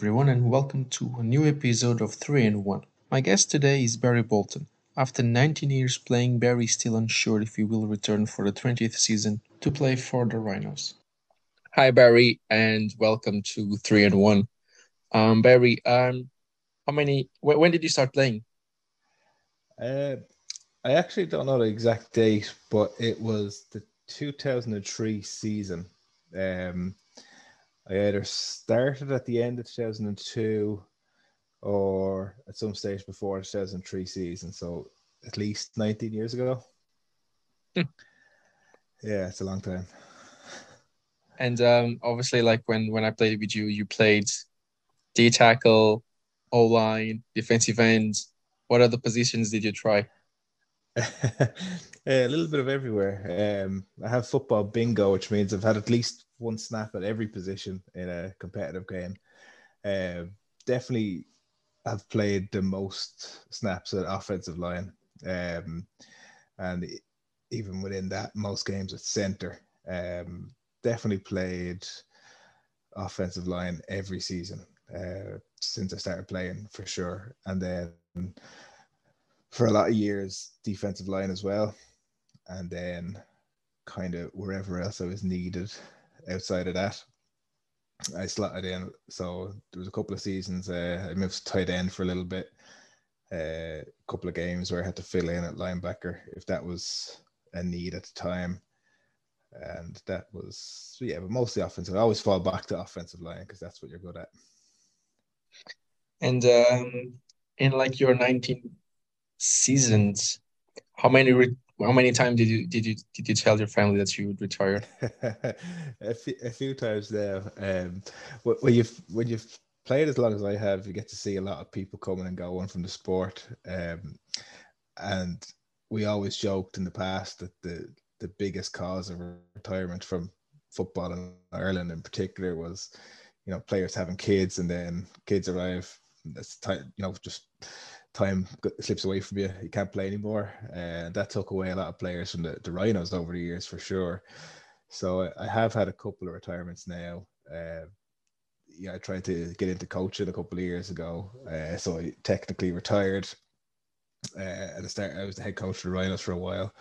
Hello, everyone, and welcome to a new episode of 3 and 1. My guest today is Barry Bolton. After 19 years playing, Barry is still unsure if he will return for the 20th season to play for the Rhinos. Hi, Barry, and welcome to 3 and 1. Um, Barry, um, how many, wh- when did you start playing? Uh, I actually don't know the exact date, but it was the 2003 season. Um, I either started at the end of 2002 or at some stage before the 2003 season. So at least 19 years ago. Hmm. yeah, it's a long time. And um, obviously, like when, when I played with you, you played D tackle, O line, defensive end. What other positions did you try? a little bit of everywhere. Um, I have football bingo, which means I've had at least one snap at every position in a competitive game. Um, definitely have played the most snaps at offensive line. Um, and even within that, most games at center. Um, definitely played offensive line every season uh, since I started playing for sure. And then for a lot of years, defensive line as well. And then kind of wherever else I was needed outside of that, I slotted in. So there was a couple of seasons uh, I moved to tight end for a little bit. Uh, a couple of games where I had to fill in at linebacker if that was a need at the time. And that was yeah, but mostly offensive. I always fall back to offensive line because that's what you're good at. And um, in like your 19 seasons, how many re- how many times did you did you did you tell your family that you would retire? a, few, a few times now. Um, when you've when you've played as long as I have, you get to see a lot of people coming and going from the sport. Um, and we always joked in the past that the the biggest cause of retirement from football in Ireland in particular was, you know, players having kids and then kids arrive. That's you know, just time slips away from you. You can't play anymore, and that took away a lot of players from the, the Rhinos over the years for sure. So I have had a couple of retirements now. Uh, yeah, I tried to get into coaching a couple of years ago, uh, so I technically retired. Uh, at the start, I was the head coach of the Rhinos for a while,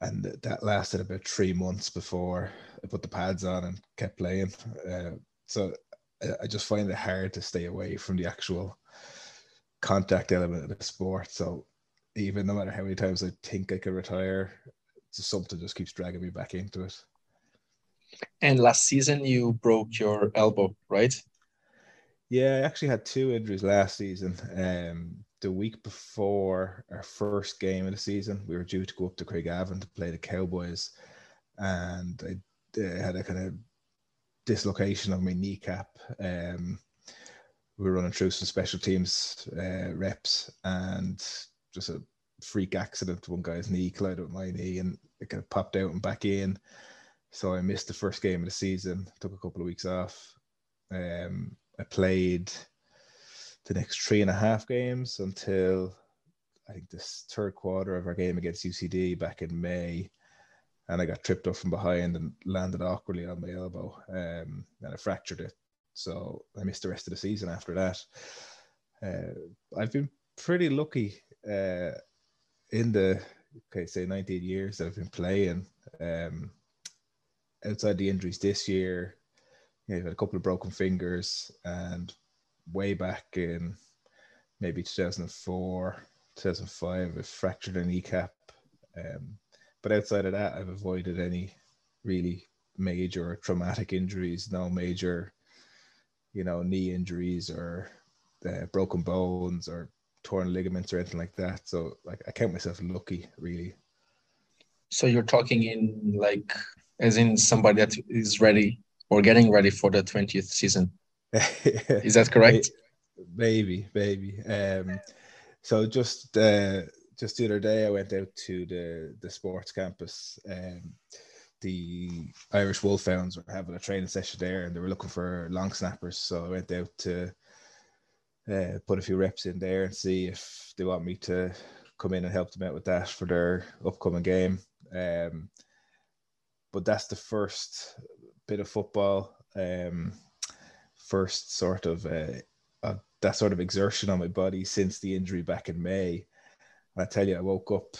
and that lasted about three months before I put the pads on and kept playing. Uh, so I just find it hard to stay away from the actual contact element of the sport. So even no matter how many times I think I could retire, something just keeps dragging me back into it. And last season you broke your elbow, right? Yeah, I actually had two injuries last season. Um, the week before our first game of the season, we were due to go up to Craigavon to play the Cowboys, and I uh, had a kind of dislocation of my kneecap. Um, we were running through some special teams uh, reps and just a freak accident. One guy's knee collided with my knee and it kind of popped out and back in. So I missed the first game of the season, took a couple of weeks off. Um, I played the next three and a half games until I think this third quarter of our game against UCD back in May. And I got tripped up from behind and landed awkwardly on my elbow um, and I fractured it. So I missed the rest of the season after that. Uh, I've been pretty lucky uh, in the okay, say 19 years that I've been playing. Um, outside the injuries this year, you know, I've had a couple of broken fingers, and way back in maybe 2004, 2005, I fractured a kneecap. Um, but outside of that, I've avoided any really major traumatic injuries, no major you know, knee injuries or uh, broken bones or torn ligaments or anything like that. So like I count myself lucky, really. So you're talking in like as in somebody that is ready or getting ready for the 20th season. is that correct? Maybe, maybe. Um, so just uh, just the other day, I went out to the the sports campus. Um, the Irish Wolfhounds were having a training session there and they were looking for long snappers. So I went out to uh, put a few reps in there and see if they want me to come in and help them out with that for their upcoming game. Um, but that's the first bit of football um, first sort of uh, uh, that sort of exertion on my body since the injury back in May. And I tell you, I woke up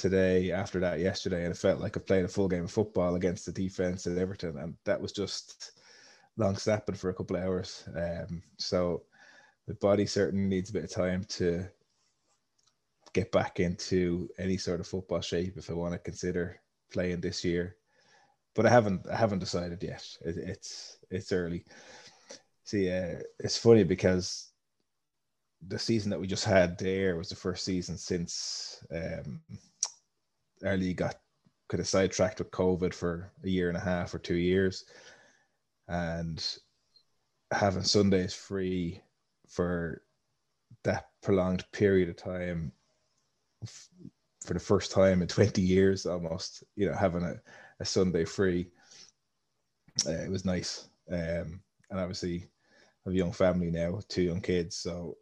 today after that yesterday, and it felt like I played a full game of football against the defense at Everton, and that was just long snapping for a couple of hours. Um, so the body certainly needs a bit of time to get back into any sort of football shape if I want to consider playing this year. But I haven't I haven't decided yet. It, it's it's early. See, uh, it's funny because the season that we just had there was the first season since um, our league got kind of sidetracked with COVID for a year and a half or two years, and having Sundays free for that prolonged period of time for the first time in 20 years almost you know having a, a sunday free uh, it was nice. Um, and obviously I have a young family now two young kids so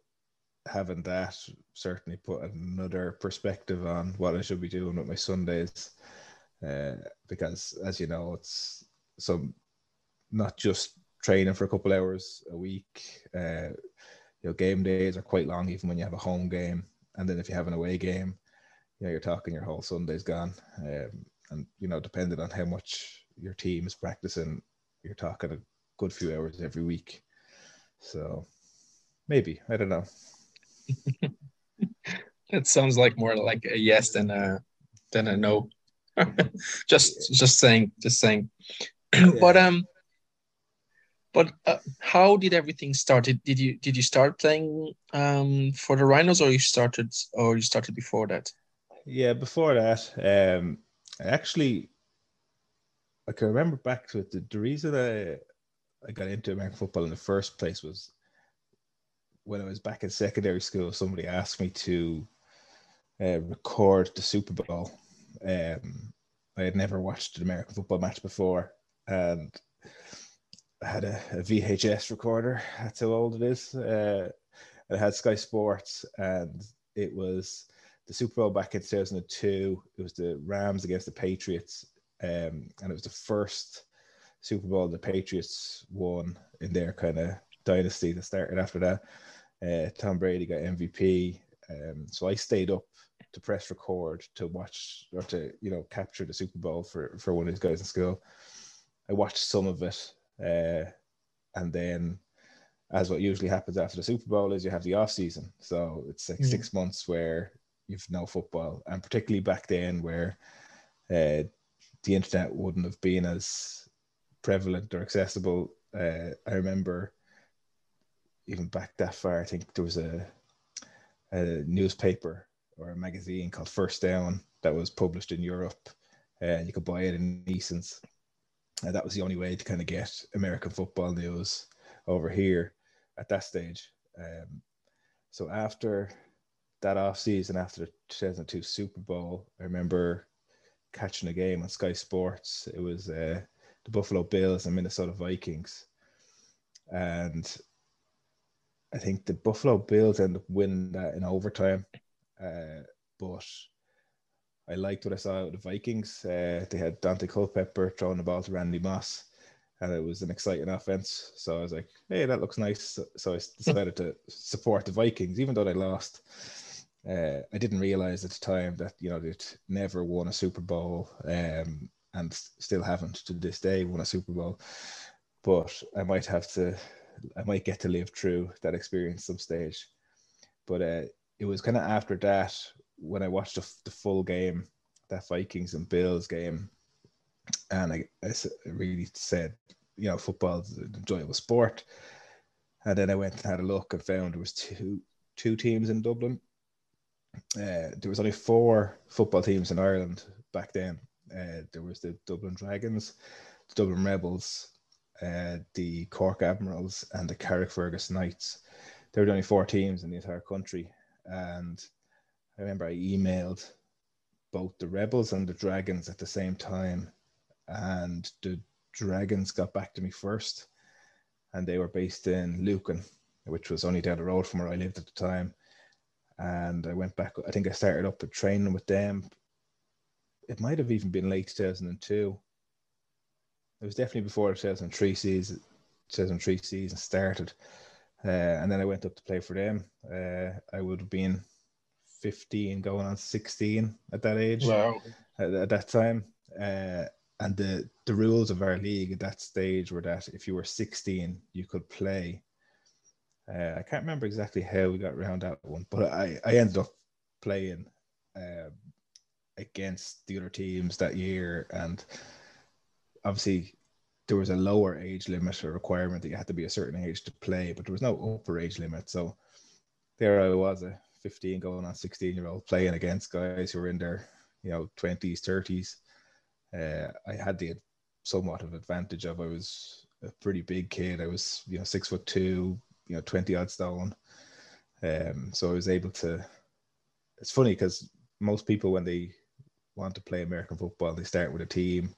having that certainly put another perspective on what i should be doing with my sundays uh, because as you know it's some not just training for a couple hours a week uh, you know game days are quite long even when you have a home game and then if you have an away game, you know, you're talking your whole Sunday's gone. Um, and you know, depending on how much your team is practicing, you're talking a good few hours every week. So maybe I don't know. that sounds like more like a yes than a than a no. just just saying, just saying. but um, but uh, how did everything start? Did, did you did you start playing um, for the Rhinos, or you started, or you started before that? Yeah, before that, um, actually, I can remember back to it. The, the reason I I got into American football in the first place was when I was back in secondary school. Somebody asked me to uh, record the Super Bowl. Um, I had never watched an American football match before, and I had a, a, VHS recorder. That's how old it is. Uh, had Sky Sports, and it was the Super Bowl back in 2002. It was the Rams against the Patriots, um, and it was the first Super Bowl the Patriots won in their kind of dynasty that started after that. Uh, Tom Brady got MVP, um, so I stayed up to press record to watch or to you know capture the Super Bowl for for one of these guys in school. I watched some of it uh, and then, as what usually happens after the Super Bowl, is you have the off season. So it's like mm. six months where you've no football, and particularly back then where uh, the internet wouldn't have been as prevalent or accessible. Uh, I remember even back that far. I think there was a a newspaper or a magazine called First Down that was published in Europe, and you could buy it in Eason's and that was the only way to kind of get American football news over here at that stage. Um, so after that off season, after the 2002 Super Bowl, I remember catching a game on Sky Sports. It was uh, the Buffalo Bills and Minnesota Vikings, and I think the Buffalo Bills ended up winning that in overtime. Uh, but I liked what I saw of the Vikings. Uh, they had Daunte Culpepper throwing the ball to Randy Moss, and it was an exciting offense. So I was like, "Hey, that looks nice." So, I decided to support the Vikings, even though they lost. Uh, I didn't realize at the time that you know they'd never won a Super Bowl, um, and still haven't to this day won a Super Bowl. But I might have to, I might get to live through that experience some stage. But uh, it was kind of after that when I watched the, the full game, that Vikings and Bills game, and I, I really said, you know, football is an enjoyable sport. And then I went and had a look and found there was two two teams in Dublin. Uh, there was only four football teams in Ireland back then. Uh, there was the Dublin Dragons, the Dublin Rebels, uh, the Cork Admirals, and the Carrickfergus Knights. There were only four teams in the entire country, and I remember I emailed both the Rebels and the Dragons at the same time, and the Dragons got back to me first, and they were based in Lucan, which was only down the road from where I lived at the time. And I went back. I think I started up a training with them. It might have even been late 2002. It was definitely before the 2003 season. 2003 season started. Uh, and then I went up to play for them. Uh, I would have been 15 going on 16 at that age. Wow. At, at that time. Uh, and the, the rules of our league at that stage were that if you were 16, you could play. Uh, I can't remember exactly how we got around that one, but I, I ended up playing uh, against the other teams that year. And obviously, there was a lower age limit or requirement that you had to be a certain age to play, but there was no upper age limit. So there I was, a 15 going on 16 year old playing against guys who were in their, you know, 20s, 30s. Uh, I had the somewhat of advantage of I was a pretty big kid. I was, you know, six foot two, you know, 20 odd stone. Um, so I was able to. It's funny because most people, when they want to play American football, they start with a team.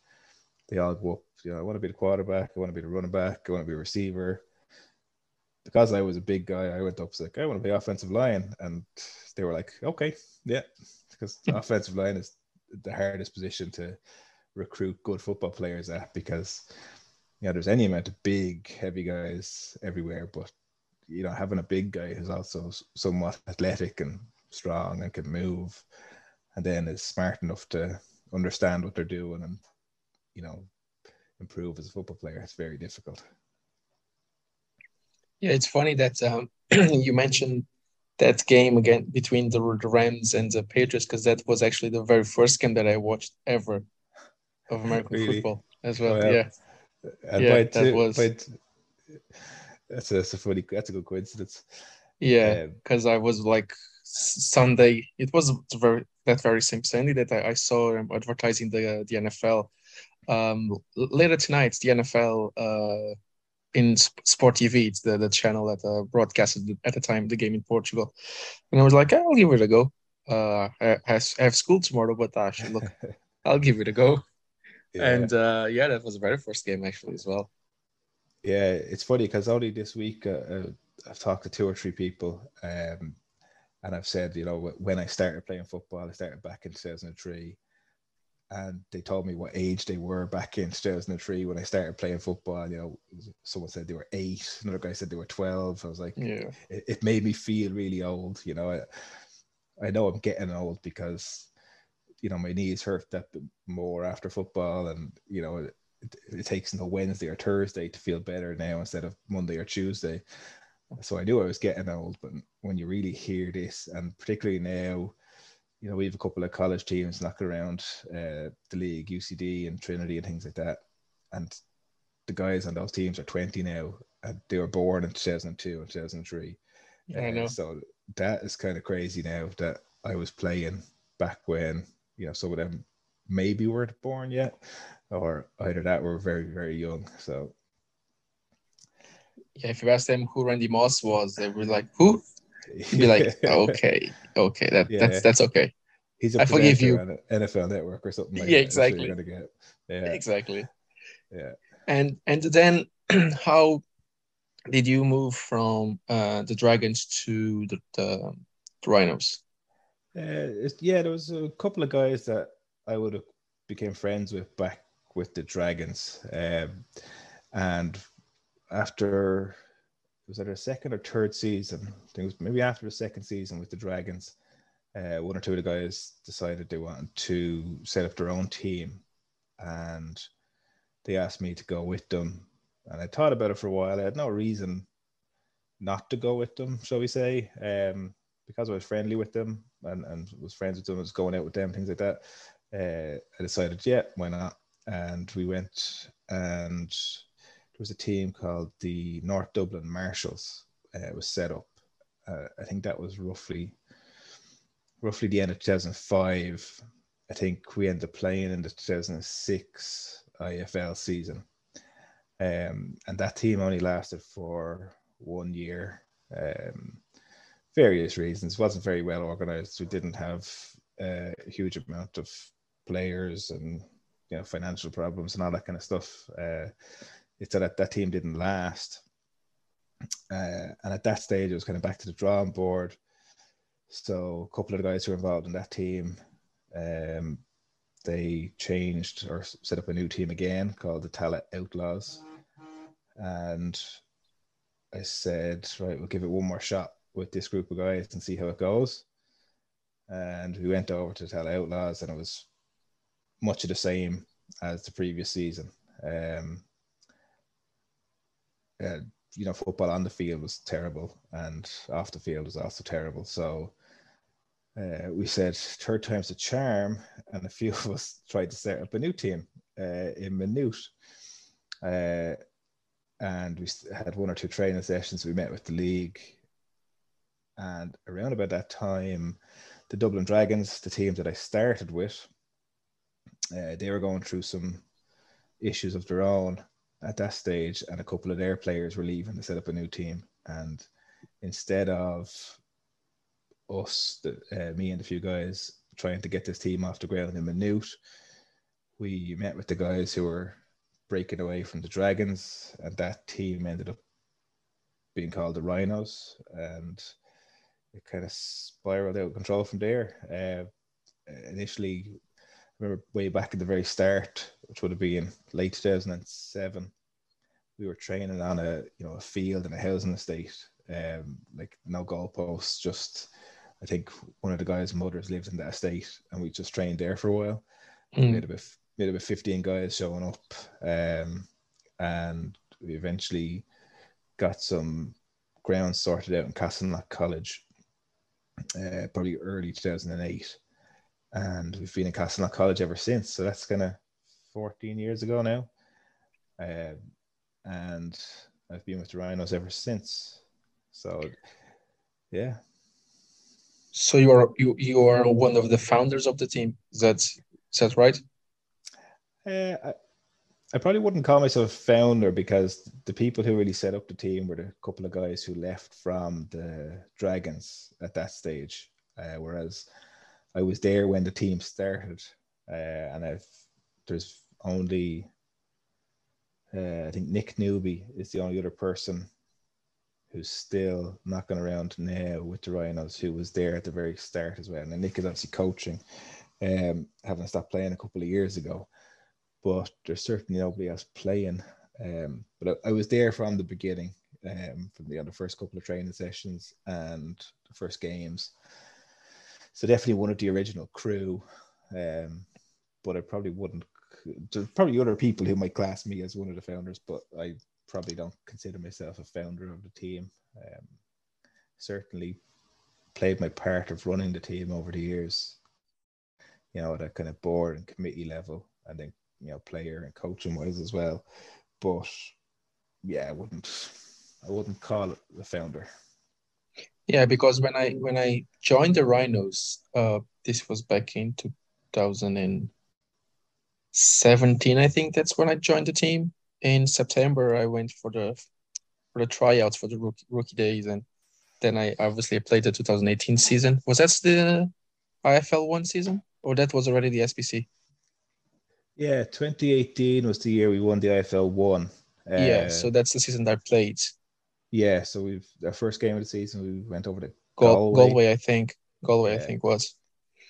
They all go up, you know, I want to be the quarterback, I want to be the running back, I want to be a receiver. Because I was a big guy, I went up like, I want to be offensive line. And they were like, okay, yeah. Because offensive line is the hardest position to recruit good football players at because you know there's any amount of big heavy guys everywhere but you know having a big guy who's also somewhat athletic and strong and can move and then is smart enough to understand what they're doing and you know improve as a football player it's very difficult yeah it's funny that um, you mentioned that game again between the, the Rams and the Patriots because that was actually the very first game that I watched ever of American really? football as well. Yeah, yeah, yeah that was. that's a, that's a funny. That's a good coincidence. Yeah, because um, I was like Sunday. It was very that very same Sunday that I, I saw advertising the uh, the NFL. Um, later tonight, the NFL uh, in Sport TV. It's the, the channel that uh, broadcasted at the time the game in Portugal, and I was like, I'll give it a go. Uh, I, I have school tomorrow, but I should look. I'll give it a go. Yeah. And uh, yeah, that was the very first game actually as well. Yeah, it's funny because only this week uh, uh, I've talked to two or three people, um, and I've said, you know, when I started playing football, I started back in 2003, and they told me what age they were back in 2003 when I started playing football. You know, someone said they were eight, another guy said they were 12. I was like, yeah, it, it made me feel really old. You know, I, I know I'm getting old because you know my knees hurt that more after football, and you know it, it takes until Wednesday or Thursday to feel better now instead of Monday or Tuesday. So I knew I was getting old, but when you really hear this, and particularly now, you know, we have a couple of college teams knocking around uh, the league, UCD and Trinity and things like that, and the guys on those teams are 20 now, and they were born in 2002 and 2003. Yeah, uh, I know. So that is kind of crazy now that I was playing back when you know some of them maybe weren't born yet, or either that were very very young. So yeah, if you ask them who Randy Moss was, they were like, "Who?" You'd be like, "Okay, okay, that yeah. that's that's okay." He's a I forgive you. On NFL Network or something like yeah, that. Exactly. You're gonna get. Yeah, exactly. Yeah. And and then how did you move from uh, the Dragons to the, the, the Rhinos? Uh, yeah, there was a couple of guys that I would have became friends with back with the Dragons, um, and after was that a second or third season? I think it was maybe after the second season with the Dragons. Uh, one or two of the guys decided they wanted to set up their own team, and they asked me to go with them. And I thought about it for a while. I had no reason not to go with them, shall we say, um, because I was friendly with them and, and was friends with them, was going out with them, things like that. Uh, I decided, yeah, why not? And we went, and was a team called the North Dublin Marshals. Uh, was set up. Uh, I think that was roughly, roughly the end of 2005. I think we ended up playing in the 2006 IFL season. Um, and that team only lasted for one year. Um, various reasons. wasn't very well organized. We didn't have a huge amount of players and you know financial problems and all that kind of stuff. Uh, it's that that team didn't last. Uh, and at that stage, it was kind of back to the drawing board. So a couple of the guys who were involved in that team, um, they changed or set up a new team again called the Tallaght Outlaws. and I said, right, we'll give it one more shot with this group of guys and see how it goes. And we went over to Tallaght Outlaws, and it was much of the same as the previous season. Um, uh, you know, football on the field was terrible, and off the field was also terrible. So uh, we said third time's a charm, and a few of us tried to set up a new team uh, in Maynooth. Uh, and we had one or two training sessions. We met with the league, and around about that time, the Dublin Dragons, the team that I started with, uh, they were going through some issues of their own at that stage, and a couple of their players were leaving to set up a new team. And instead of us, the, uh, me and a few guys, trying to get this team off the ground in Maynooth, we met with the guys who were breaking away from the Dragons, and that team ended up being called the Rhinos, and it kind of spiraled out of control from there. Uh, initially, remember way back at the very start, which would have been late 2007, we were training on a you know a field in a housing estate, um, like no goalposts, just I think one of the guys' mothers lived in that estate, and we just trained there for a while. Mm. We about made about 15 guys showing up, um, and we eventually got some ground sorted out in Castleknock College, uh, probably early 2008. And we've been in Castleknock College ever since. So that's kind of 14 years ago now. Uh, and I've been with the Rhinos ever since. So, yeah. So you are you you are one of the founders of the team. Is that is that right? Uh, I, I probably wouldn't call myself founder because the people who really set up the team were the couple of guys who left from the Dragons at that stage. Uh, whereas I was there when the team started, uh, and I've there's only uh, I think Nick Newby is the only other person who's still knocking around now with the Rhinos, who was there at the very start as well. And Nick is obviously coaching, um, having stopped playing a couple of years ago but there's certainly nobody else playing. Um, but I, I, was there from the beginning, um, from the, the first couple of training sessions and the first games. So definitely one of the original crew. Um, but I probably wouldn't. There's probably other people who might class me as one of the founders, but I probably don't consider myself a founder of the team. Um, certainly played my part of running the team over the years. You know, at a kind of board and committee level, and then you know, player and coaching wise as well. But yeah, I wouldn't I wouldn't call it the founder. Yeah, because when I when I joined the Rhinos, uh, this was back in 2017. I think that's when I joined the team. In September, I went for the for the tryouts for the rookie, rookie days, and then I obviously played the 2018 season. Was that the IFL one season, or that was already the SBC? Yeah, 2018 was the year we won the IFL one. Uh, yeah, so that's the season that I played. Yeah, so we've our first game of the season we went over to Gal- Galway. Galway, I think. Galway, yeah. I think was.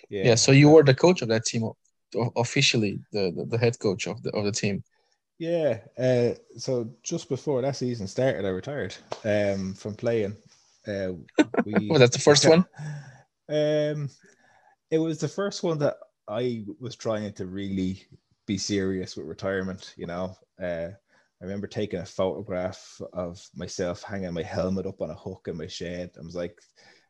Yeah. yeah. So you were the coach of that team, officially the, the, the head coach of the of the team. Yeah. Uh, so just before that season started, I retired um, from playing. Uh, we, was that the first one? Um, it was the first one that I was trying to really be serious with retirement. You know, uh, I remember taking a photograph of myself hanging my helmet up on a hook in my shed. I was like,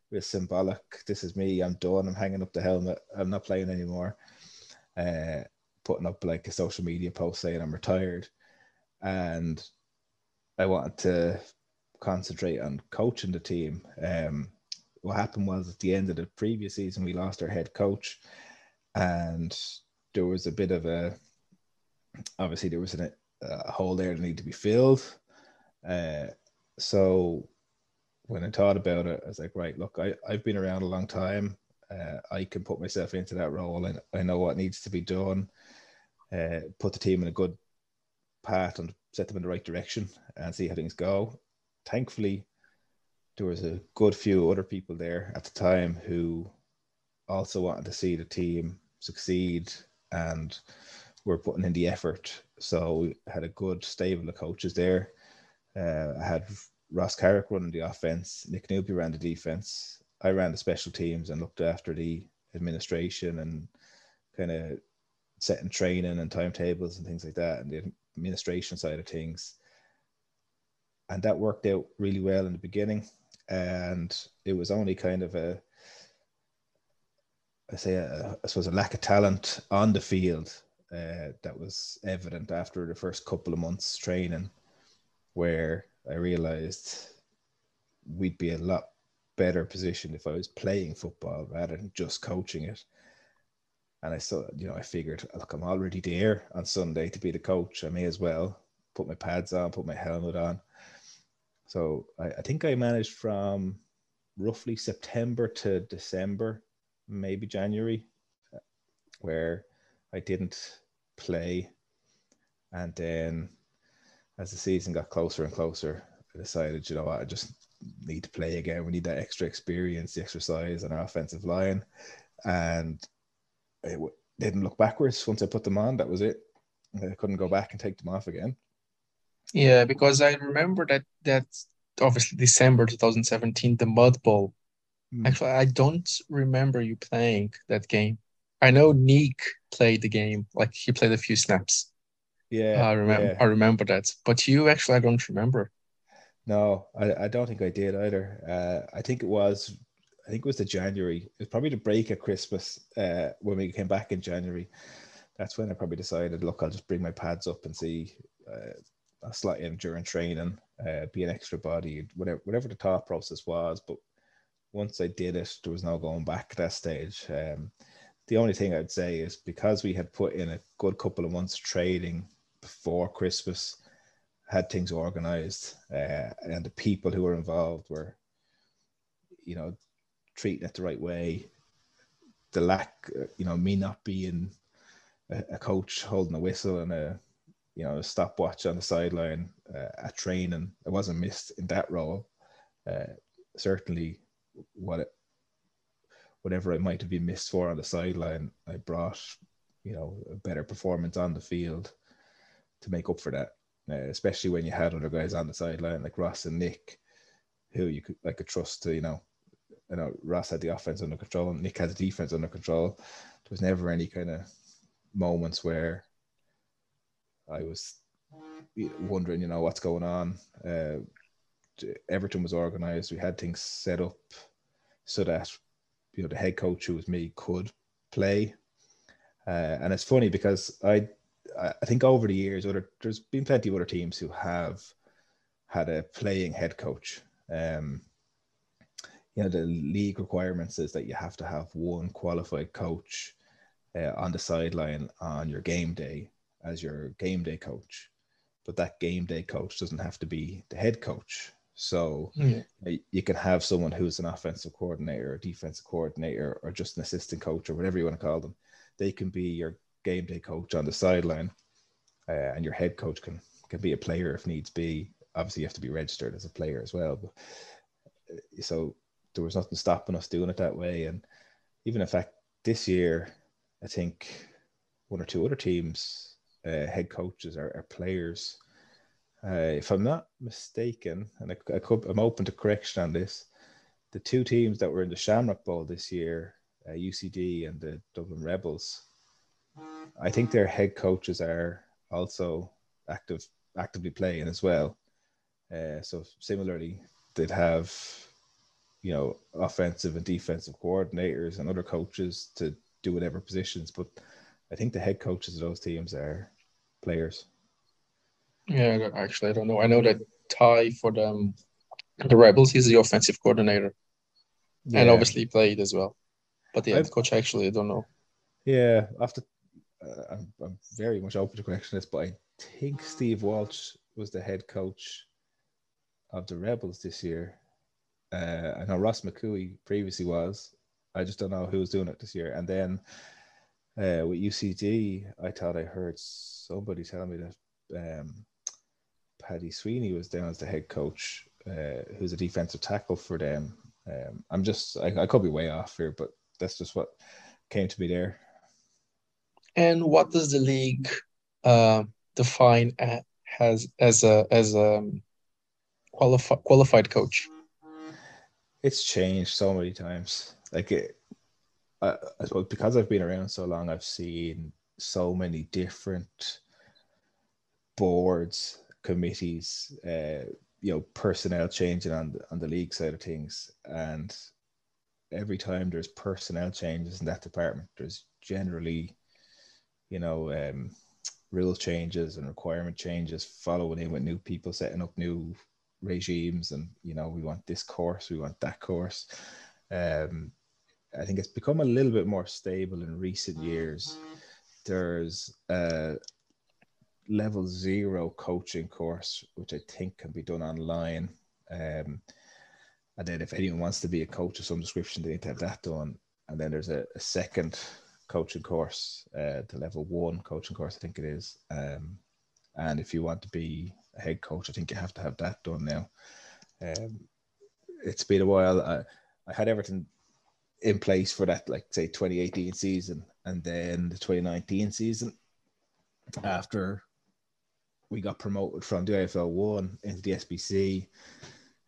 "It's symbolic. This is me. I'm done. I'm hanging up the helmet. I'm not playing anymore." Uh, putting up like a social media post saying I'm retired, and I wanted to concentrate on coaching the team. Um, what happened was at the end of the previous season, we lost our head coach, and there was a bit of a obviously there was an, a hole there that needed to be filled. Uh, so when I thought about it, I was like, right, look, I, I've been around a long time. Uh, I can put myself into that role and I know what needs to be done. Uh, put the team in a good path and set them in the right direction and see how things go. Thankfully, there was a good few other people there at the time who also wanted to see the team succeed and we're putting in the effort. So we had a good stable of coaches there Uh, I had Ross Carrick running the offense, Nick Newby ran the defense. I ran the special teams and looked after the administration and kind of setting training and timetables and things like that, and the administration side of things. And that worked out really well in the beginning. And it was only kind of a, I say, a, I suppose, a lack of talent on the field uh, that was evident after the first couple of months training, where I realized we'd be a lot better positioned if I was playing football rather than just coaching it. And I saw, you know, I figured, look, I'm already there on Sunday to be the coach. I may as well put my pads on, put my helmet on. So I, I think I managed from roughly September to December, maybe January, where I didn't play. And then as the season got closer and closer, I decided, you know what, I just need to play again. We need that extra experience, the exercise on our offensive line. And it w- didn't look backwards once I put them on. That was it. I couldn't go back and take them off again. Yeah, because I remember that that obviously December 2017, the Mud Bowl. Mm. Actually, I don't remember you playing that game. I know Nick played the game, like he played a few snaps. Yeah, I remember. Yeah. I remember that, but you actually, I don't remember. No, I, I don't think I did either. Uh, I think it was I think it was the January. It was probably the break at Christmas uh, when we came back in January. That's when I probably decided, look, I'll just bring my pads up and see. Uh, a slight in during training, uh, be an extra body, whatever whatever the thought process was. But once I did it, there was no going back at that stage. Um, the only thing I'd say is because we had put in a good couple of months trading before Christmas, had things organized, uh, and the people who were involved were, you know, treating it the right way. The lack, you know, me not being a, a coach holding a whistle and a, you know, a stopwatch on the sideline uh, at training, I wasn't missed in that role. Uh, certainly, what it, whatever I might have been missed for on the sideline, I brought, you know, a better performance on the field to make up for that. Uh, especially when you had other guys on the sideline like Ross and Nick, who you could I could trust to, you know, you know, Ross had the offense under control and Nick had the defense under control. There was never any kind of moments where I was wondering, you know, what's going on. Uh, Everton was organized. We had things set up so that, you know, the head coach who was me could play. Uh, and it's funny because I, I think over the years, other there's been plenty of other teams who have had a playing head coach. Um, you know the league requirements is that you have to have one qualified coach uh, on the sideline on your game day as your game day coach but that game day coach doesn't have to be the head coach so yeah. you can have someone who's an offensive coordinator or defensive coordinator or just an assistant coach or whatever you want to call them they can be your game day coach on the sideline uh, and your head coach can can be a player if needs be obviously you have to be registered as a player as well but so there was nothing stopping us doing it that way. And even in fact, this year, I think one or two other teams, uh, head coaches are, are players. Uh, if I'm not mistaken, and I, I could, I'm open to correction on this, the two teams that were in the Shamrock Bowl this year, uh, UCD and the Dublin Rebels, I think their head coaches are also active, actively playing as well. Uh, so similarly, they'd have you know, offensive and defensive coordinators and other coaches to do whatever positions. But I think the head coaches of those teams are players. Yeah, actually, I don't know. I know that Ty for them, the Rebels, he's the offensive coordinator, yeah. and obviously played as well. But the head coach, actually, I don't know. Yeah, after uh, I'm, I'm very much open to correction this, but I think Steve Walsh was the head coach of the Rebels this year. Uh, I know Ross McCooey previously was. I just don't know who was doing it this year. And then uh, with UCD, I thought I heard somebody tell me that um, Paddy Sweeney was down as the head coach, uh, who's a defensive tackle for them. Um, I'm just, I, I could be way off here, but that's just what came to me there. And what does the league uh, define as as a as a qualifi- qualified coach? It's changed so many times. Like it, I, I suppose because I've been around so long, I've seen so many different boards, committees, uh, you know, personnel changing on the, on the league side of things, and every time there's personnel changes in that department, there's generally, you know, um, rule changes and requirement changes following in with new people setting up new regimes and you know we want this course we want that course. Um, i think it's become a little bit more stable in recent years. There's a level zero coaching course which i think can be done online um, and then if anyone wants to be a coach of some description they need to have that done and then there's a, a second coaching course, uh, the level one coaching course, I think it is. Um, and if you want to be a head coach, I think you have to have that done now. Um, it's been a while. I, I had everything in place for that, like say 2018 season, and then the 2019 season. After we got promoted from the IFL one into the SBC,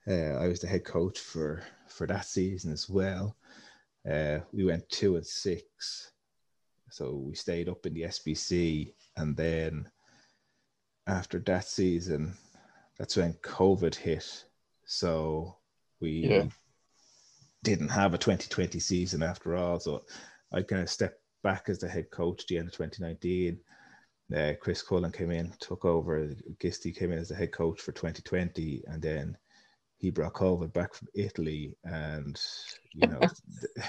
uh, I was the head coach for for that season as well. Uh, we went two and six, so we stayed up in the SBC, and then after that season, that's when COVID hit. So we yeah. didn't have a 2020 season after all. So I kind of stepped back as the head coach at the end of 2019. Uh, Chris Cullen came in, took over. Gisty came in as the head coach for 2020, and then he brought COVID back from Italy, and you know,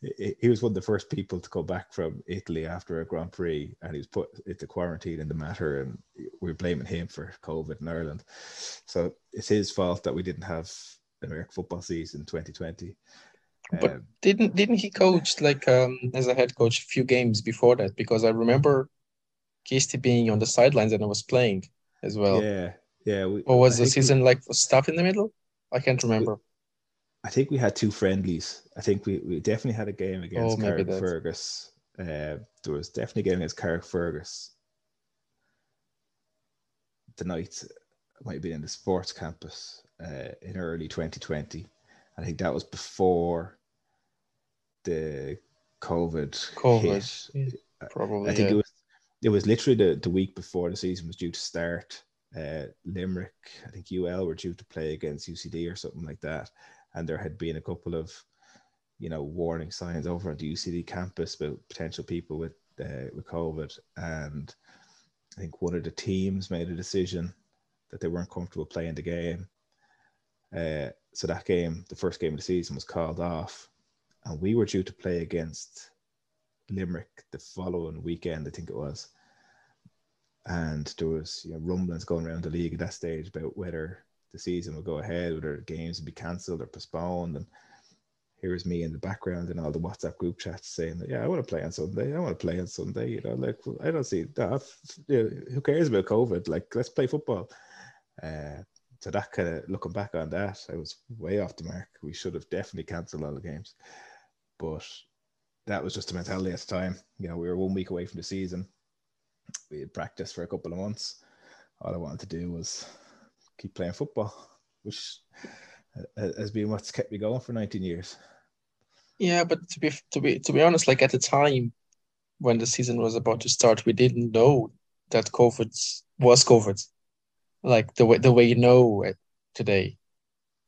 he was one of the first people to go back from Italy after a Grand Prix, and he was put into quarantine in the matter, and we're blaming him for COVID in Ireland. So it's his fault that we didn't have an American football season 2020. But um, didn't didn't he coach like um, as a head coach a few games before that? Because I remember Gisty being on the sidelines and I was playing as well. Yeah, yeah. We, or was I the season we, like stuff in the middle? I can't remember. I think we had two friendlies. I think we, we definitely had a game against oh, Carrickfergus. Uh, there was definitely a game against Carrickfergus. The night might have been in the sports campus uh, in early 2020. I think that was before the COVID, COVID hit. Yeah, probably. I think yeah. it was it was literally the, the week before the season was due to start uh, Limerick, I think UL were due to play against UCD or something like that, and there had been a couple of, you know, warning signs over at the UCD campus about potential people with uh, with COVID, and I think one of the teams made a decision that they weren't comfortable playing the game. Uh, so that game, the first game of the season, was called off, and we were due to play against Limerick the following weekend. I think it was and there was you know rumblings going around the league at that stage about whether the season would go ahead, whether games would be cancelled or postponed. And here was me in the background in all the WhatsApp group chats saying that, yeah, I want to play on Sunday. I want to play on Sunday. You know, like I don't see that. You know, who cares about COVID? Like, let's play football. Uh, so that kind of looking back on that, I was way off the mark. We should have definitely cancelled all the games, but that was just the mentality at the time. You know, we were one week away from the season we had practiced for a couple of months. All I wanted to do was keep playing football, which has been what's kept me going for 19 years. Yeah, but to be to be to be honest, like at the time when the season was about to start, we didn't know that COVID was COVID, like the way the way you know it today.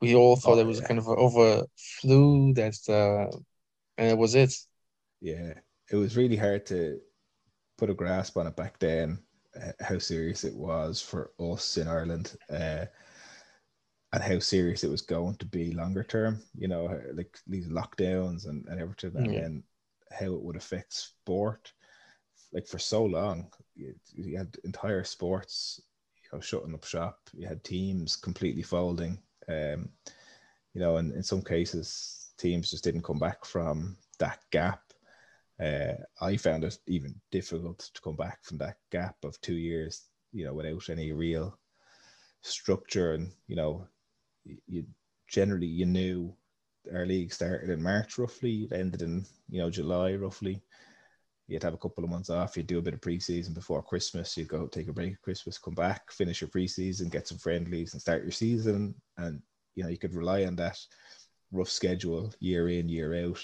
We all thought oh, it was yeah. kind of over flu that, uh, and it was it. Yeah, it was really hard to put a grasp on it back then, uh, how serious it was for us in Ireland, uh, and how serious it was going to be longer term. You know, like these lockdowns and, and everything, and yeah. then how it would affect sport. Like for so long, you, you had entire sports, you know, shutting up shop. You had teams completely folding. Um, you know, and in some cases, teams just didn't come back from that gap uh, I found it even difficult to come back from that gap of two years, you know, without any real structure. And, you know, you generally, you knew our league started in March roughly, it ended in, you know, July roughly. you'd have a couple of months off. You'd do a bit of preseason before Christmas. You'd go take a break at Christmas, come back, finish your preseason, get some friendlies, and start your season. And you know you could rely on that rough schedule year in year out.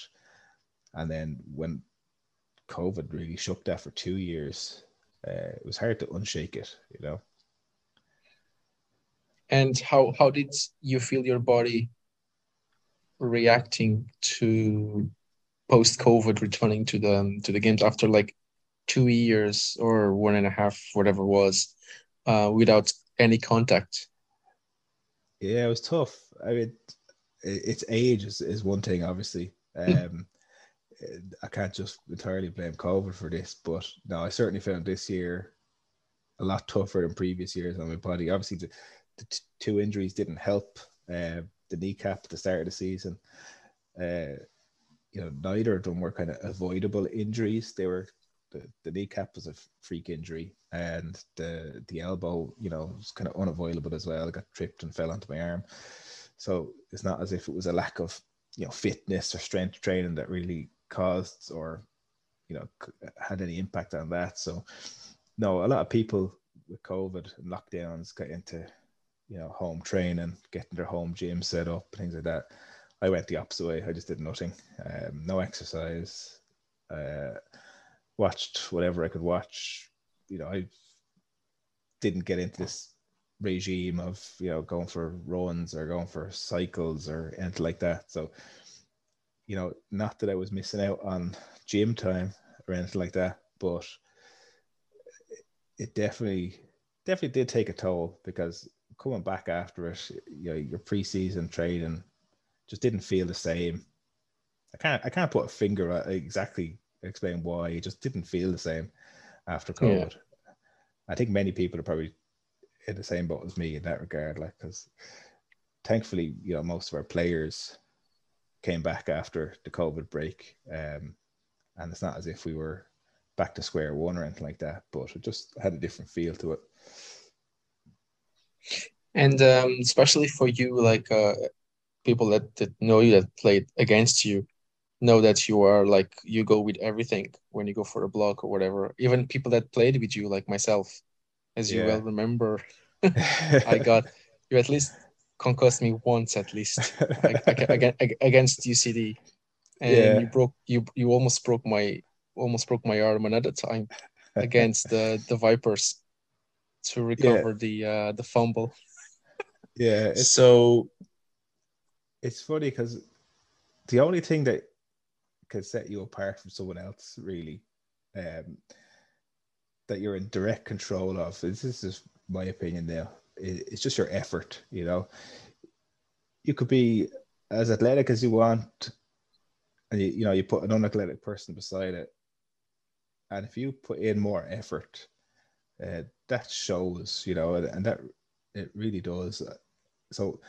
And then when COVID really shook that for two years, uh, it was hard to unshake it. You know. And how how did you feel your body reacting to post COVID returning to the to the games after like two years or one and a half, whatever it was, uh, without any contact. Yeah, it was tough. I mean, it's age is, is one thing, obviously. Um, I can't just entirely blame COVID for this, but no, I certainly found this year a lot tougher than previous years on my body. Obviously, the, the t- two injuries didn't help. Uh, the kneecap at the start of the season. Uh, you know, neither of them were kind of avoidable injuries. They were the, the kneecap was a freak injury, and the the elbow, you know, was kind of unavoidable as well. I got tripped and fell onto my arm. So it's not as if it was a lack of you know fitness or strength training that really caused or you know had any impact on that. So no, a lot of people with COVID and lockdowns got into you know home training, getting their home gym set up, things like that. I went the opposite way. I just did nothing, um, no exercise. Uh, watched whatever I could watch. You know, I didn't get into this regime of you know going for runs or going for cycles or anything like that. So, you know, not that I was missing out on gym time or anything like that, but it definitely definitely did take a toll because coming back after it, you know, your preseason training just didn't feel the same. I can't I can't put a finger at exactly explain why. It just didn't feel the same after COVID. Yeah. I think many people are probably in the same boat as me in that regard. Like, because thankfully, you know, most of our players came back after the COVID break, um, and it's not as if we were back to square one or anything like that. But it just had a different feel to it. And um, especially for you, like uh, people that, that know you that played against you know that you are like you go with everything when you go for a block or whatever even people that played with you like myself as you yeah. well remember i got you at least concussed me once at least against ucd and yeah. you broke you you almost broke my almost broke my arm another time against the the vipers to recover yeah. the uh the fumble yeah so it's funny because the only thing that can set you apart from someone else, really, um, that you're in direct control of. This is just my opinion now. It's just your effort, you know. You could be as athletic as you want, and you, you know you put an unathletic person beside it, and if you put in more effort, uh, that shows, you know, and that it really does. So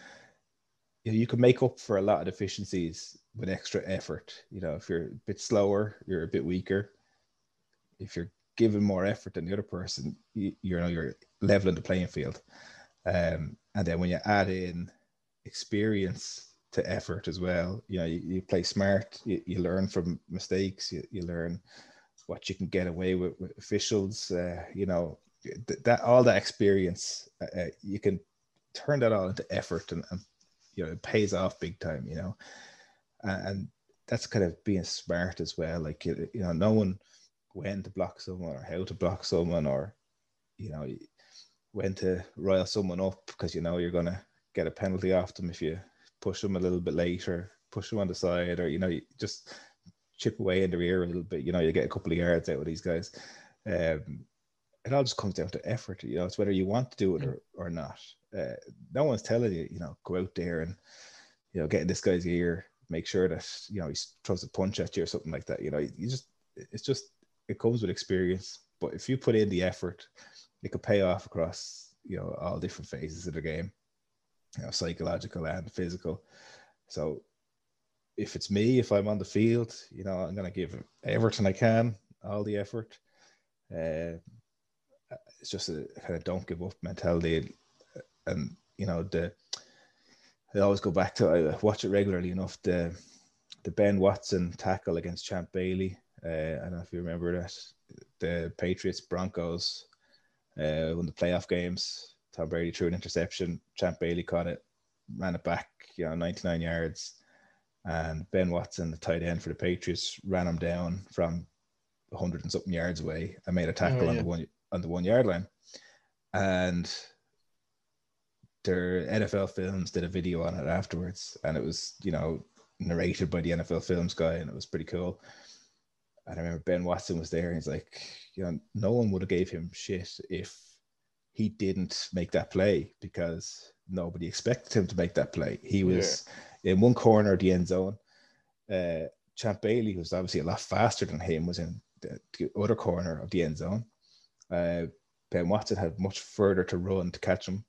you, know, you can make up for a lot of deficiencies with extra effort. You know, if you're a bit slower, you're a bit weaker. If you're giving more effort than the other person, you, you know you're leveling the playing field. Um, and then when you add in experience to effort as well, you know, you, you play smart, you, you learn from mistakes, you, you learn what you can get away with, with officials. Uh, you know, th- that all that experience, uh, uh you can turn that all into effort and, and you know it pays off big time you know and that's kind of being smart as well like you know knowing when to block someone or how to block someone or you know when to rile someone up because you know you're gonna get a penalty off them if you push them a little bit later push them on the side or you know you just chip away in the rear a little bit you know you get a couple of yards out of these guys um, it all just comes down to effort you know it's whether you want to do it or, or not uh, no one's telling you, you know, go out there and, you know, get in this guy's ear, make sure that, you know, he throws a punch at you or something like that. You know, you just, it's just, it comes with experience. But if you put in the effort, it could pay off across, you know, all different phases of the game, you know, psychological and physical. So if it's me, if I'm on the field, you know, I'm going to give everything I can, all the effort. Uh, it's just a kind of don't give up mentality and you know the I always go back to I watch it regularly enough the the Ben Watson tackle against Champ Bailey Uh, I don't know if you remember that. The Patriots Broncos uh, won the playoff games. Tom Brady threw an interception. Champ Bailey caught it, ran it back, you know, 99 yards. And Ben Watson, the tight end for the Patriots, ran him down from 100 and something yards away and made a tackle oh, yeah. on the one on the one yard line. And their NFL Films did a video on it afterwards, and it was you know narrated by the NFL Films guy, and it was pretty cool. And I remember Ben Watson was there, and he's like, you know, no one would have gave him shit if he didn't make that play because nobody expected him to make that play. He was yeah. in one corner of the end zone. Uh, Champ Bailey, who's obviously a lot faster than him, was in the, the other corner of the end zone. Uh, ben Watson had much further to run to catch him,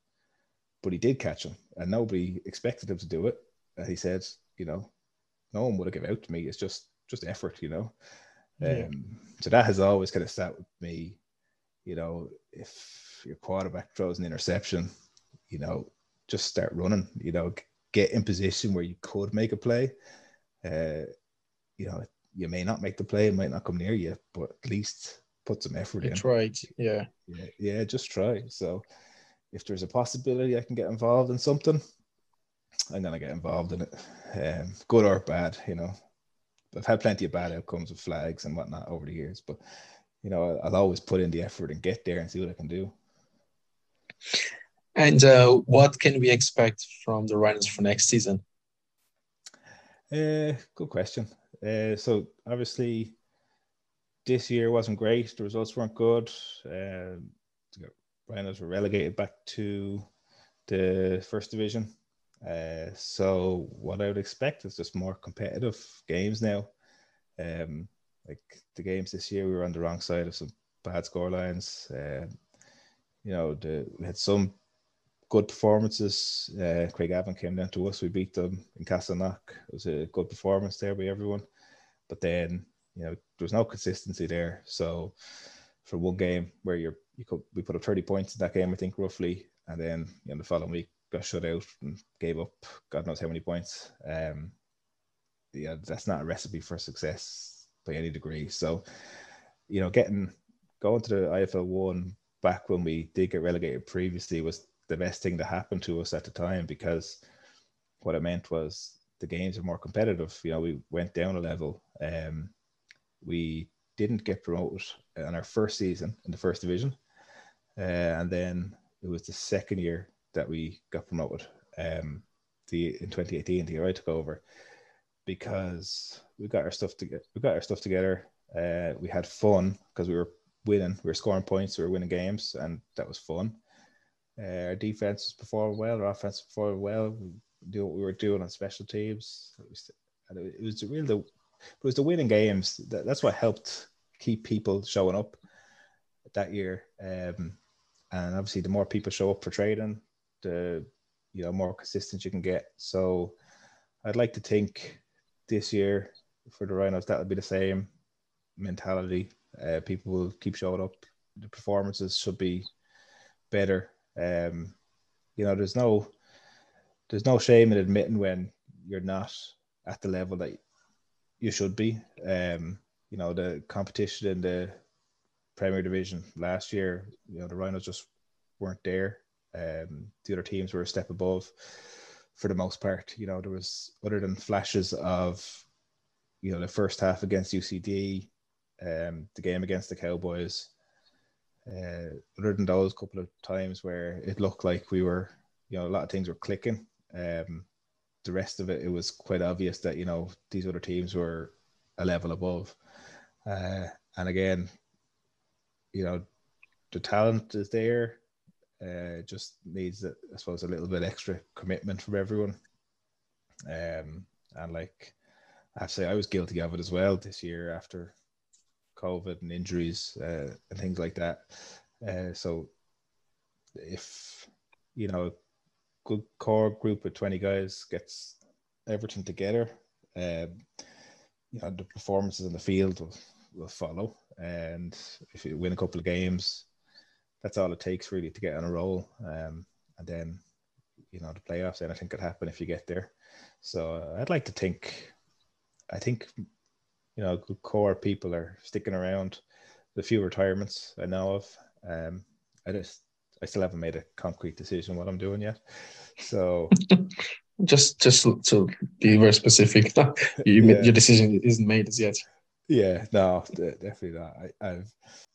but he did catch him, and nobody expected him to do it. And he said, you know, no one would have given out to me. It's just just effort, you know. Yeah. Um, so that has always kind of sat with me. You know, if your quarterback throws an interception, you know, just start running. You know, get in position where you could make a play. Uh, you know, you may not make the play, it might not come near you, but at least put some effort you in. Tried, yeah. yeah, yeah, just try. So, if there's a possibility I can get involved in something, I'm gonna get involved in it, um, good or bad. You know, I've had plenty of bad outcomes with flags and whatnot over the years, but you know, I'll always put in the effort and get there and see what I can do. And uh, what can we expect from the Rhinos for next season? Uh, good question. Uh, so obviously, this year wasn't great. The results weren't good. Uh, Rhinos were relegated back to the first division. Uh, so what I would expect is just more competitive games now. Um, like the games this year, we were on the wrong side of some bad score lines. Uh, you know, the, we had some good performances. Uh, Craig Craigavon came down to us. We beat them in Castleknock. It was a good performance there by everyone. But then, you know, there was no consistency there. So for one game where you're you could we put up 30 points in that game, I think roughly, and then you know the following week got shut out and gave up God knows how many points. Um, yeah, that's not a recipe for success by any degree. So, you know, getting going to the IFL one back when we did get relegated previously was the best thing that happened to us at the time because what it meant was the games are more competitive. You know, we went down a level. Um, we didn't get promoted in our first season in the first division, uh, and then it was the second year that we got promoted. Um, the in 2018, the year I took over, because we got our stuff together. We got our stuff together. Uh, we had fun because we were winning. We were scoring points. We were winning games, and that was fun. Uh, our defense was performing well. Our offense performed well. We do what we were doing on special teams. It was, it was real. The it was the winning games that, that's what helped keep people showing up that year. Um, and obviously, the more people show up for trading, the you know more consistent you can get. So, I'd like to think this year for the Rhinos that'll be the same mentality. Uh, people will keep showing up. The performances should be better. Um, you know, there's no there's no shame in admitting when you're not at the level that you should be. Um, you know, the competition in the Premier Division last year, you know, the Rhinos just weren't there. Um, the other teams were a step above for the most part. You know, there was other than flashes of, you know, the first half against UCD, um, the game against the Cowboys. Uh, other than those couple of times where it looked like we were, you know, a lot of things were clicking. Um, the rest of it, it was quite obvious that you know these other teams were a level above. Uh, and again, you know, the talent is there. Uh, just needs, I suppose, a little bit extra commitment from everyone. Um, and like I say, I was guilty of it as well this year after COVID and injuries uh, and things like that. Uh, so if you know good core group of 20 guys gets everything together, um, you know, the performances in the field will, will follow. And if you win a couple of games, that's all it takes really to get on a roll. Um, and then, you know, the playoffs, anything could happen if you get there. So uh, I'd like to think, I think you know, good core people are sticking around. The few retirements I know of, um, I just I still haven't made a concrete decision what I'm doing yet. So just just to be very specific, you, yeah. your decision isn't made as yet. Yeah, no, definitely not. I, I've,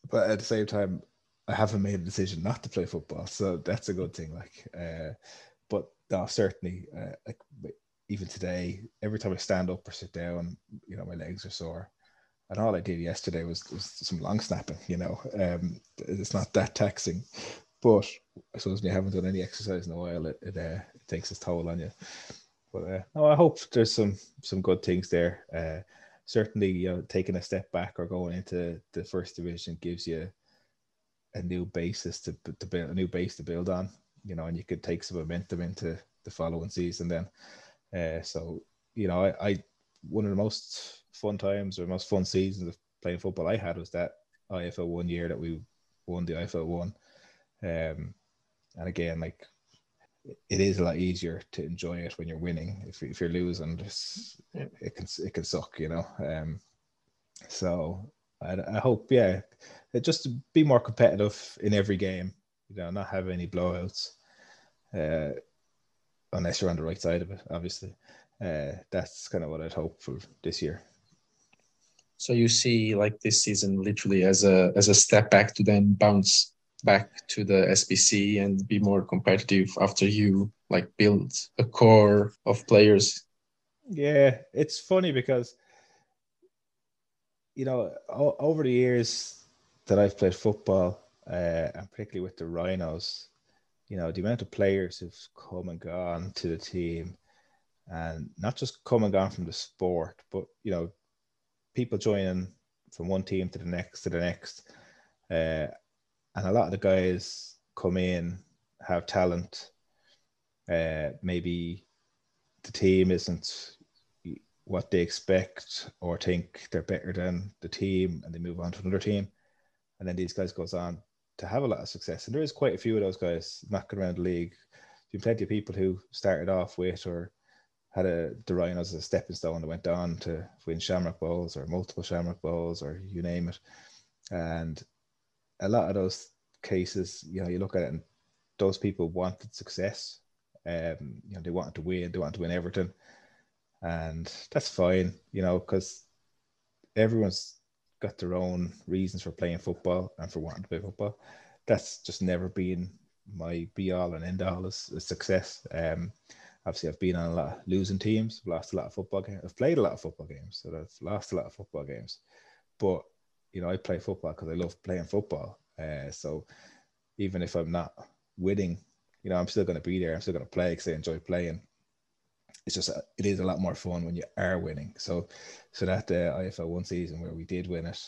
but at the same time, I haven't made a decision not to play football, so that's a good thing. Like, uh, but no, certainly, uh, like even today, every time I stand up or sit down, you know, my legs are sore. And all I did yesterday was, was some long snapping. You know, um, it's not that taxing, but I suppose when you haven't done any exercise in a while, it it, uh, it takes its toll on you. But uh, no, I hope there's some some good things there. Uh, certainly, you know, taking a step back or going into the first division gives you a new basis to to build a new base to build on. You know, and you could take some momentum into the following season. Then, uh, so you know, I, I one of the most fun times or most fun seasons of playing football I had was that IFL one year that we won the IFL one. Um, and again, like it is a lot easier to enjoy it when you're winning. If, if you're losing, yeah. it can it can suck, you know. Um, so I, I hope, yeah, just to be more competitive in every game. You know, not have any blowouts, uh, unless you're on the right side of it. Obviously, uh, that's kind of what I'd hope for this year. So you see, like this season, literally as a as a step back to then bounce back to the SBC and be more competitive after you like build a core of players. Yeah, it's funny because you know o- over the years that I've played football, uh, and particularly with the Rhinos, you know the amount of players who've come and gone to the team, and not just come and gone from the sport, but you know people joining from one team to the next to the next. Uh, and a lot of the guys come in have talent. Uh, maybe the team isn't what they expect or think they're better than the team, and they move on to another team. And then these guys goes on to have a lot of success. And there is quite a few of those guys knocking around the league. There's plenty of people who started off with or had a the as a stepping stone and went on to win Shamrock Bowls or multiple Shamrock Bowls or you name it. And a lot of those cases, you know, you look at it and those people wanted success. Um, you know, they wanted to win, they wanted to win everything. And that's fine, you know, because everyone's got their own reasons for playing football and for wanting to play football. That's just never been my be all and end all as, a success. Um, obviously, I've been on a lot of losing teams, I've lost a lot of football games, I've played a lot of football games, so I've lost a lot of football games. But you know, I play football because I love playing football. Uh, so even if I'm not winning, you know, I'm still going to be there. I'm still going to play because I enjoy playing. It's just it is a lot more fun when you are winning. So, so that uh, IFL one season where we did win it,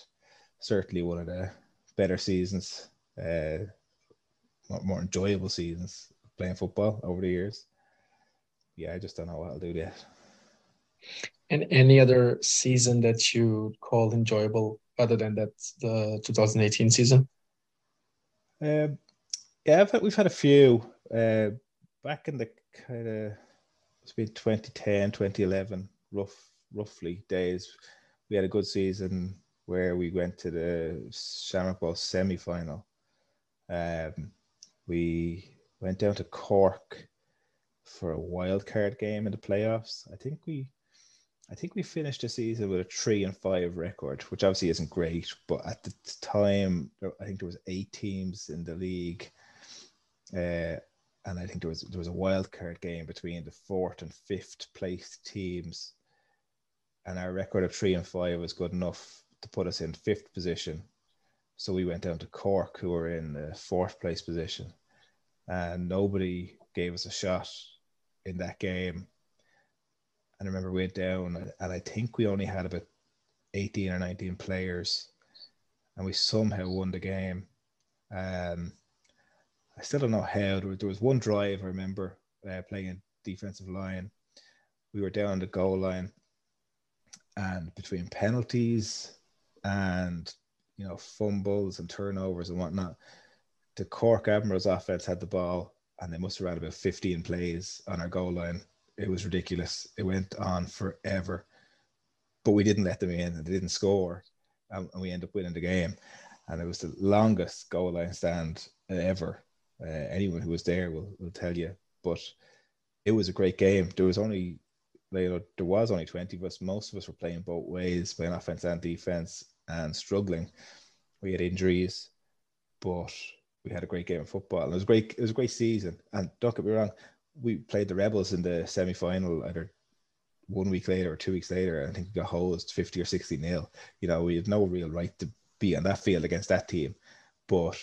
certainly one of the better seasons, uh, more, more enjoyable seasons playing football over the years. Yeah, I just don't know what I'll do yet. And any other season that you call enjoyable other than that the 2018 season? Um, yeah, I've, we've had a few. Uh, back in the kind of it's been 2010, 2011, rough, roughly days. We had a good season where we went to the Shamrock Bowl semi final. Um, we went down to Cork for a wild card game in the playoffs. I think we I think we finished the season with a three and five record, which obviously isn't great, but at the time, I think there was eight teams in the league, uh, and I think there was there was a wild card game between the fourth and fifth placed teams, and our record of three and five was good enough to put us in fifth position. So we went down to Cork, who were in the fourth place position, and nobody gave us a shot in that game and I remember we went down, and I think we only had about 18 or 19 players, and we somehow won the game. Um, I still don't know how. There was, there was one drive I remember uh, playing defensive line. We were down the goal line, and between penalties and you know fumbles and turnovers and whatnot, the Cork Admirals offense had the ball, and they must have had about 15 plays on our goal line it was ridiculous. It went on forever. but we didn't let them in and they didn't score. And, and we ended up winning the game. And it was the longest goal line stand ever. Uh, anyone who was there will, will tell you. But it was a great game. There was only you know, there was only 20 of us. Most of us were playing both ways, playing offense and defense, and struggling. We had injuries, but we had a great game of football. And it was great. It was a great season. And don't get me wrong, we played the Rebels in the semi final either one week later or two weeks later. I think we got hosed 50 or 60 nil. You know, we had no real right to be on that field against that team. But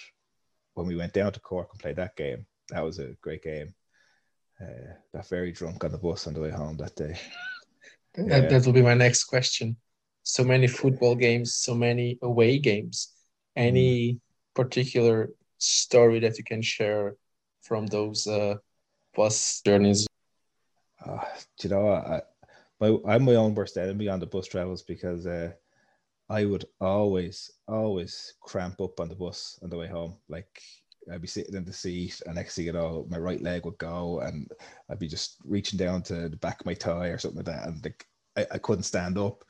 when we went down to Cork and played that game, that was a great game. Uh, got very drunk on the bus on the way home that day. That, that will be my next question. So many football games, so many away games. Any mm. particular story that you can share from those uh, bus journeys? Uh, you know, I, my, I'm my own worst enemy on the bus travels because uh, I would always, always cramp up on the bus on the way home. Like I'd be sitting in the seat, and next thing you know, my right leg would go, and I'd be just reaching down to the back of my tie or something like that, and like I, I couldn't stand up.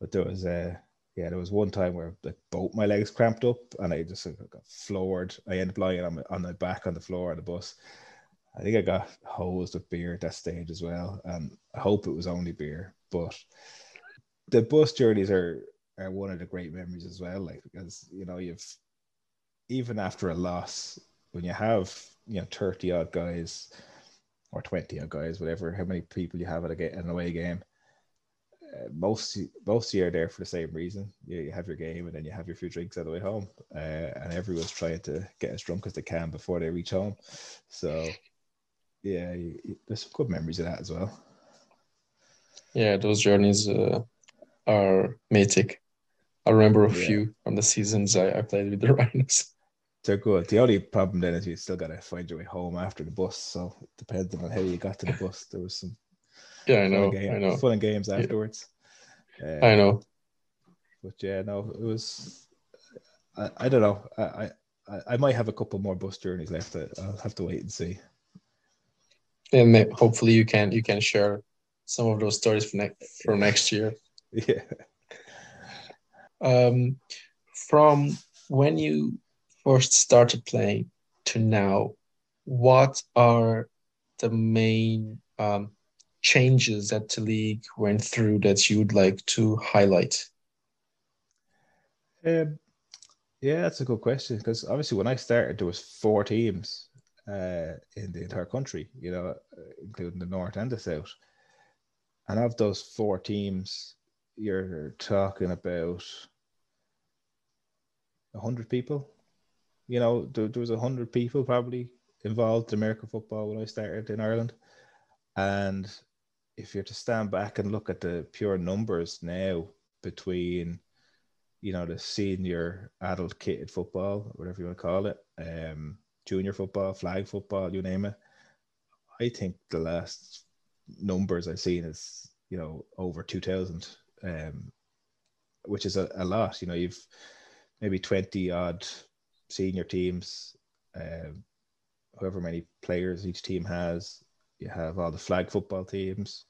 But there was a uh, yeah, there was one time where like both my legs cramped up, and I just got floored. I ended up lying on my, on my back on the floor of the bus. I think I got hosed with beer at that stage as well, and I hope it was only beer. But the bus journeys are are one of the great memories as well. Like because you know you've even after a loss, when you have you know thirty odd guys or twenty odd guys, whatever, how many people you have at a get an away game, uh, most most you are there for the same reason. You, you have your game and then you have your few drinks on the way home, uh, and everyone's trying to get as drunk as they can before they reach home. So, yeah, you, you, there's some good memories of that as well. Yeah, those journeys uh, are mythic. I remember a yeah. few from the seasons I, I played with the Rhinos they're good. The only problem then is you still got to find your way home after the bus. So depending on how you got to the bus, there was some yeah, I know, game, I know, fun and games afterwards. Yeah. Uh, I know, but yeah, no, it was. I, I don't know. I, I I might have a couple more bus journeys left. I'll have to wait and see. And hopefully you can you can share some of those stories for next for next year. Yeah. Um, from when you first started playing to now, what are the main um, changes that the league went through that you would like to highlight? Um, yeah, that's a good question because obviously when I started, there was four teams uh, in the entire country, you know, including the north and the south. And of those four teams, you're talking about hundred people. You know, there, there was a hundred people probably involved in American football when I started in Ireland, and if you're to stand back and look at the pure numbers now between, you know, the senior adult kitted football, whatever you want to call it, um, junior football, flag football, you name it, I think the last numbers I've seen is you know over two thousand, um, which is a, a lot. You know, you've maybe twenty odd senior teams, um, however many players each team has. You have all the flag football teams.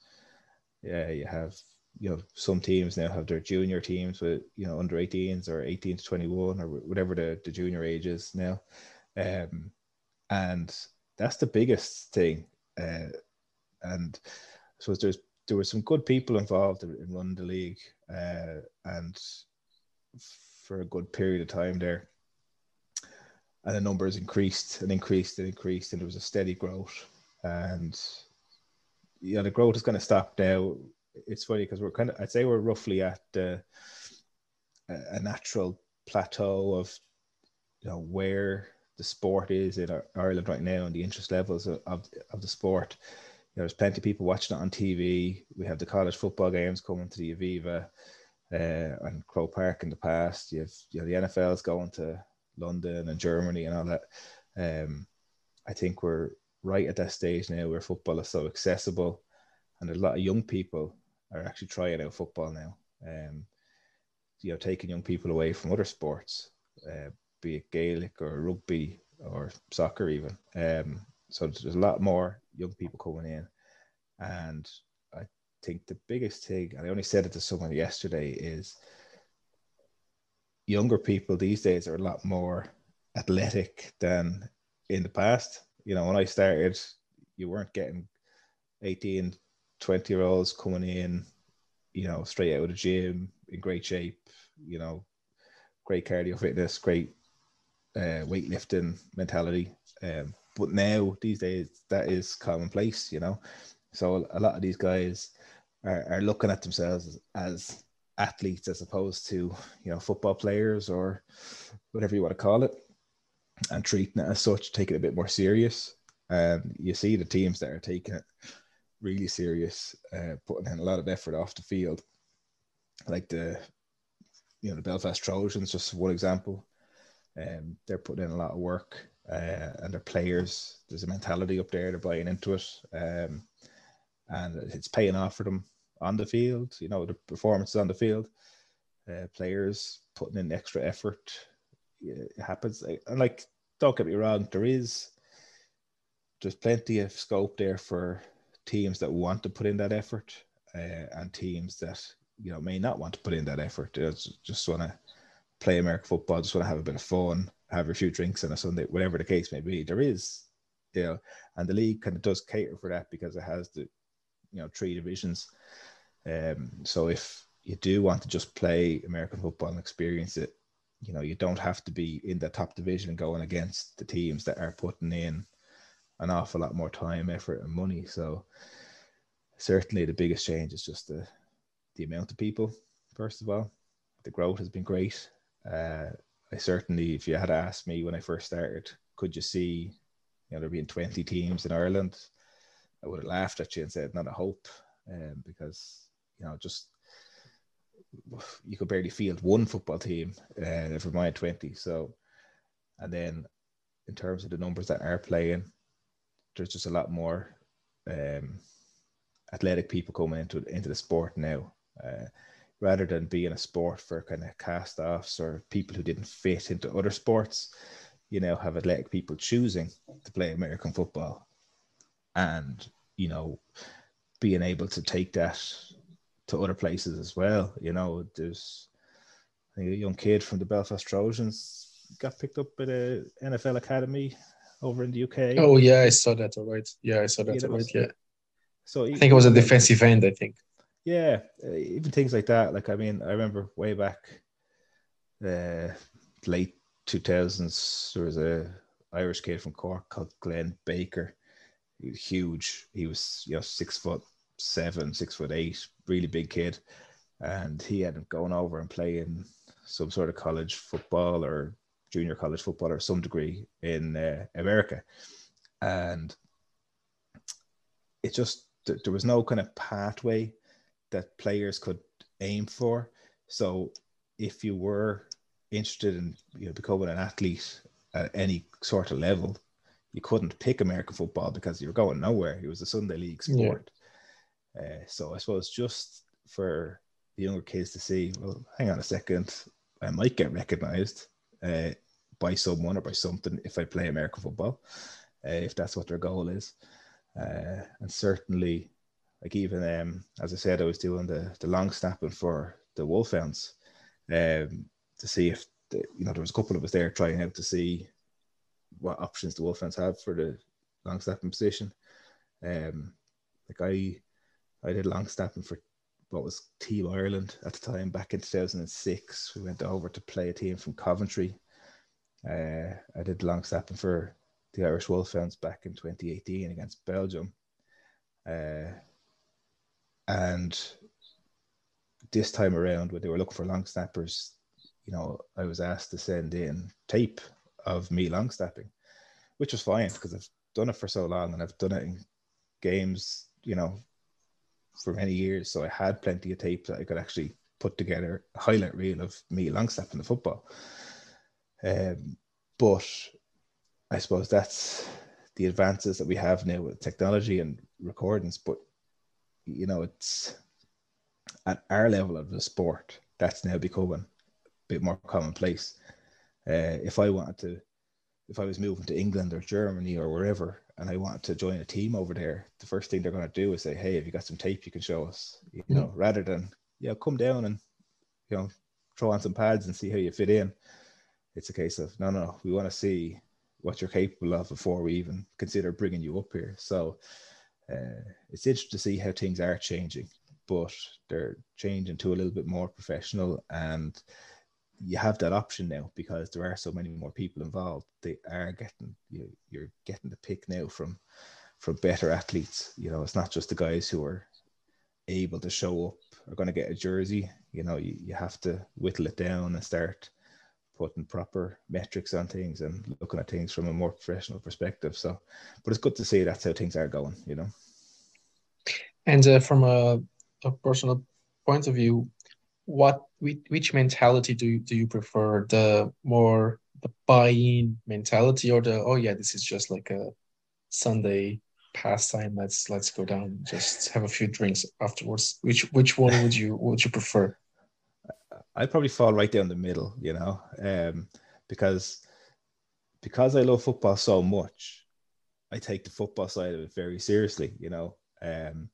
Yeah, you have you know some teams now have their junior teams with you know under 18s or 18 to 21 or whatever the, the junior age is now, um, and that's the biggest thing. Uh, and so there's there were some good people involved in, in running the league, uh, and for a good period of time there and the numbers increased and increased and increased, and there was a steady growth. And yeah, the growth is going to stop now. It's funny because we're kind of, I'd say we're roughly at uh, a natural plateau of, you know, where the sport is in Ireland right now and the interest levels of, of, of the sport. There's plenty of people watching it on TV. We have the college football games coming to the Aviva uh, and Croke Park in the past. You have, you know, the NFL is going to London and Germany and all that. Um, I think we're right at that stage now where football is so accessible, and a lot of young people are actually trying out football now. Um, you know, taking young people away from other sports, uh, be it Gaelic or rugby or soccer, even. Um, so there's a lot more young people coming in, and I think the biggest thing, and I only said it to someone yesterday, is younger people these days are a lot more athletic than in the past. You know, when I started, you weren't getting 18, 20 year olds coming in, you know, straight out of the gym in great shape, you know, great cardio fitness, great uh, weightlifting mentality. Um, but now these days that is commonplace, you know. So a lot of these guys are, are looking at themselves as, as athletes as opposed to you know football players or whatever you want to call it, and treating it as such, taking it a bit more serious. And you see the teams that are taking it really serious, uh, putting in a lot of effort off the field, like the you know the Belfast Trojans, just one example. Um, they're putting in a lot of work, uh, and their players. There's a mentality up there. They're buying into it, um, and it's paying off for them on the field. You know the performances on the field, uh, players putting in extra effort. It happens, and like don't get me wrong, there is there's plenty of scope there for teams that want to put in that effort uh, and teams that you know may not want to put in that effort. Just, just want to play American football, just want to have a bit of fun, have a few drinks on a Sunday, whatever the case may be. There is, you know, and the league kind of does cater for that because it has the, you know, three divisions. Um, so if you do want to just play American football and experience it, you know, you don't have to be in the top division and going against the teams that are putting in an awful lot more time, effort, and money. So certainly the biggest change is just the the amount of people. First of all, the growth has been great. Uh, I certainly, if you had asked me when I first started, could you see, you know, there being twenty teams in Ireland, I would have laughed at you and said, not a hope, um, because you know, just you could barely field one football team, uh, never mind twenty. So, and then in terms of the numbers that are playing, there's just a lot more um, athletic people coming into into the sport now, uh, rather than being a sport for kind of cast offs or people who didn't fit into other sports. You know, have athletic people choosing to play American football, and you know, being able to take that to other places as well. You know, there's a young kid from the Belfast Trojans got picked up by the NFL Academy over in the UK. Oh yeah, I saw that. All right. Yeah, I saw that. Yeah, all right. Yeah. So I think it was a defensive end. I think. Yeah, uh, even things like that. Like I mean, I remember way back, uh, late two thousands. There was a Irish kid from Cork called Glenn Baker. He was huge. He was you know six foot seven, six foot eight, really big kid, and he had gone over and playing some sort of college football or junior college football or some degree in uh, America, and it just there was no kind of pathway that players could aim for. So if you were interested in you know becoming an athlete at any sort of level, you couldn't pick American football because you were going nowhere. It was a Sunday league sport. Yeah. Uh, so I suppose just for the younger kids to see, well, hang on a second, I might get recognized. Uh, by someone or by something if I play American football, uh, if that's what their goal is. Uh, and certainly, like even um, as I said, I was doing the the long snapping for the Wolfhounds um, to see if the, you know there was a couple of us there trying out to see what options the Wolfhounds have for the long snapping position. Um, like I, I did long snapping for what was Team Ireland at the time back in 2006. We went over to play a team from Coventry uh, I did long snapping for the Irish Wolfhounds back in 2018 against Belgium. Uh, and this time around, when they were looking for long snappers, you know, I was asked to send in tape of me long snapping, which was fine because I've done it for so long and I've done it in games, you know, for many years. So I had plenty of tape that I could actually put together a highlight reel of me long snapping the football. Um, but I suppose that's the advances that we have now with technology and recordings. But you know, it's at our level of the sport that's now becoming a bit more commonplace. Uh, if I wanted to, if I was moving to England or Germany or wherever, and I wanted to join a team over there, the first thing they're going to do is say, "Hey, have you got some tape you can show us?" You know, mm-hmm. rather than yeah, come down and you know throw on some pads and see how you fit in. It's a case of no, no, we want to see what you're capable of before we even consider bringing you up here. So uh, it's interesting to see how things are changing, but they're changing to a little bit more professional and you have that option now because there are so many more people involved. They are getting you. You're getting the pick now from from better athletes. You know, it's not just the guys who are able to show up are going to get a jersey. You know, you, you have to whittle it down and start putting proper metrics on things and looking at things from a more professional perspective. So, but it's good to see that's how things are going. You know. And uh, from a, a personal point of view, what which mentality do you, do you prefer? The more the buy-in mentality, or the oh yeah, this is just like a Sunday pastime. Let's let's go down, just have a few drinks afterwards. Which which one would you would you prefer? I'd probably fall right down the middle, you know, um, because because I love football so much, I take the football side of it very seriously, you know. Um,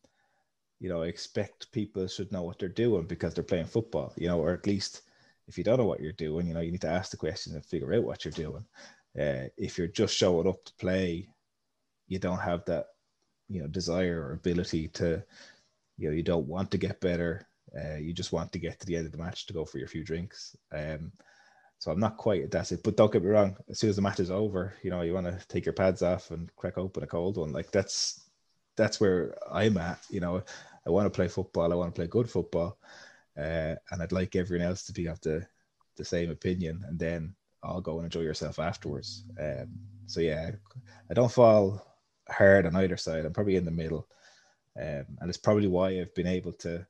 you know, I expect people should know what they're doing because they're playing football, you know, or at least if you don't know what you're doing, you know, you need to ask the question and figure out what you're doing. Uh, if you're just showing up to play, you don't have that, you know, desire or ability to, you know, you don't want to get better. Uh, you just want to get to the end of the match to go for your few drinks. Um, so I'm not quite at that it. But don't get me wrong, as soon as the match is over, you know, you want to take your pads off and crack open a cold one. Like that's that's where I'm at. You know, I want to play football. I want to play good football, uh, and I'd like everyone else to be of the the same opinion, and then I'll go and enjoy yourself afterwards. Um, so yeah, I don't fall hard on either side. I'm probably in the middle, um, and it's probably why I've been able to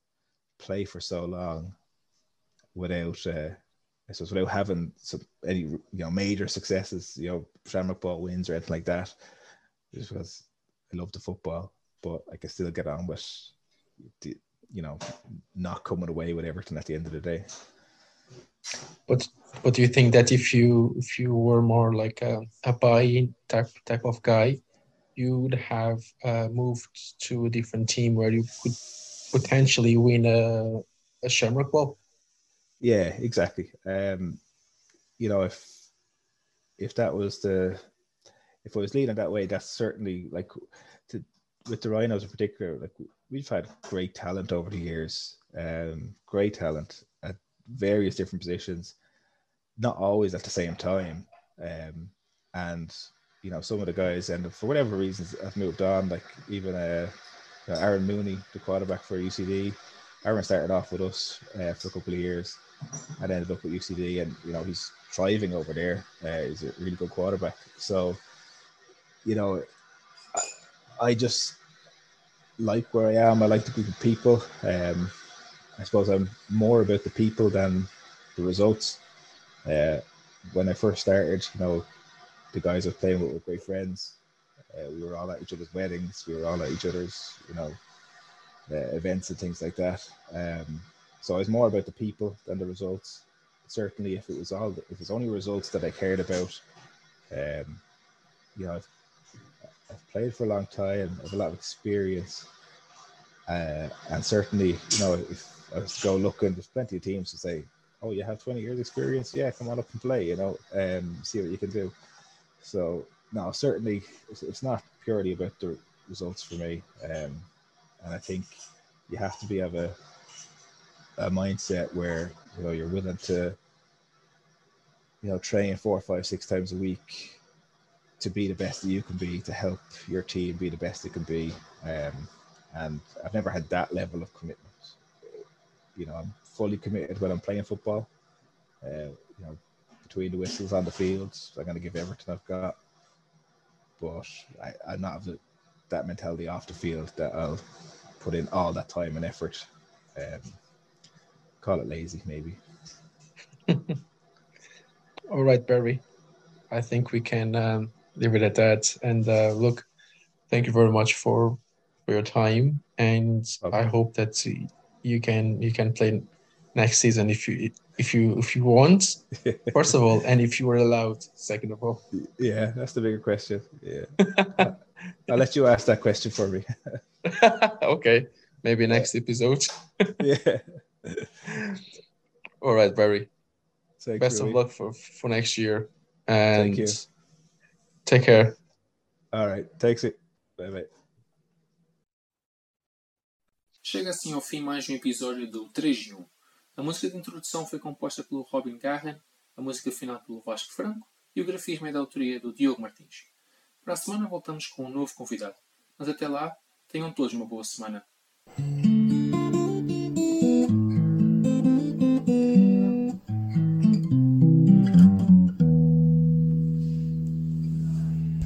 play for so long without, uh, I suppose, without having some any you know major successes, you know, Shamrock Bowl wins or anything like that. Just because I love the football, but I can still get on with you know, not coming away with everything at the end of the day. But but do you think that if you if you were more like a, a buy-in type type of guy, you would have uh, moved to a different team where you could potentially win a a Shamrock Bowl? Yeah, exactly. Um, you know, if if that was the if I was leading that way, that's certainly like to with the Rhinos in particular, like we've had great talent over the years, um, great talent at various different positions, not always at the same time. Um, and you know, some of the guys and for whatever reasons have moved on. Like even uh, you Aaron Mooney, the quarterback for UCD. Aaron started off with us uh, for a couple of years and ended up with UCD, and you know he's thriving over there. Uh, he's a really good quarterback. So, you know, I just like where I am. I like the group of people. Um, I suppose I'm more about the people than the results. Uh, when I first started, you know, the guys I was playing with were great friends. Uh, we were all at each other's weddings. We were all at each other's, you know, uh, events and things like that. Um, so I was more about the people than the results. Certainly, if it was all, if it's only results that I cared about, um, you know, I've I've played for a long time. I have a lot of experience, uh, and certainly, you know, if I was to go looking, there's plenty of teams to say, "Oh, you have 20 years experience. Yeah, come on up and play. You know, um, see what you can do." So, no, certainly, it's, not purely about the results for me, um, and I think you have to be of a a mindset where you know you're willing to you know train four, five, six times a week to be the best that you can be, to help your team be the best it can be. Um, and I've never had that level of commitment. You know, I'm fully committed when I'm playing football. Uh, you know, between the whistles on the fields, I'm going to give everything I've got. But I, I'm not of the, that mentality off the field that I'll put in all that time and effort. Um, call it lazy, maybe. all right, Barry. I think we can um, leave it at that. And uh, look, thank you very much for for your time, and okay. I hope that you can you can play next season if you if you if you want first of all and if you were allowed second of all yeah that's the bigger question yeah I'll let you ask that question for me. okay, maybe next episode. yeah. All right, Barry. Thank Best you, of luck for for next year, and you. take care. All right. Takes it. Bye bye. Chega assim ao fim mais um episódio do 3 de 1. A música de introdução foi composta pelo Robin Garren, a música final pelo Vasco Franco e o grafismo é da autoria do Diogo Martins. Para a semana voltamos com um novo convidado. Mas até lá, tenham todos uma boa semana.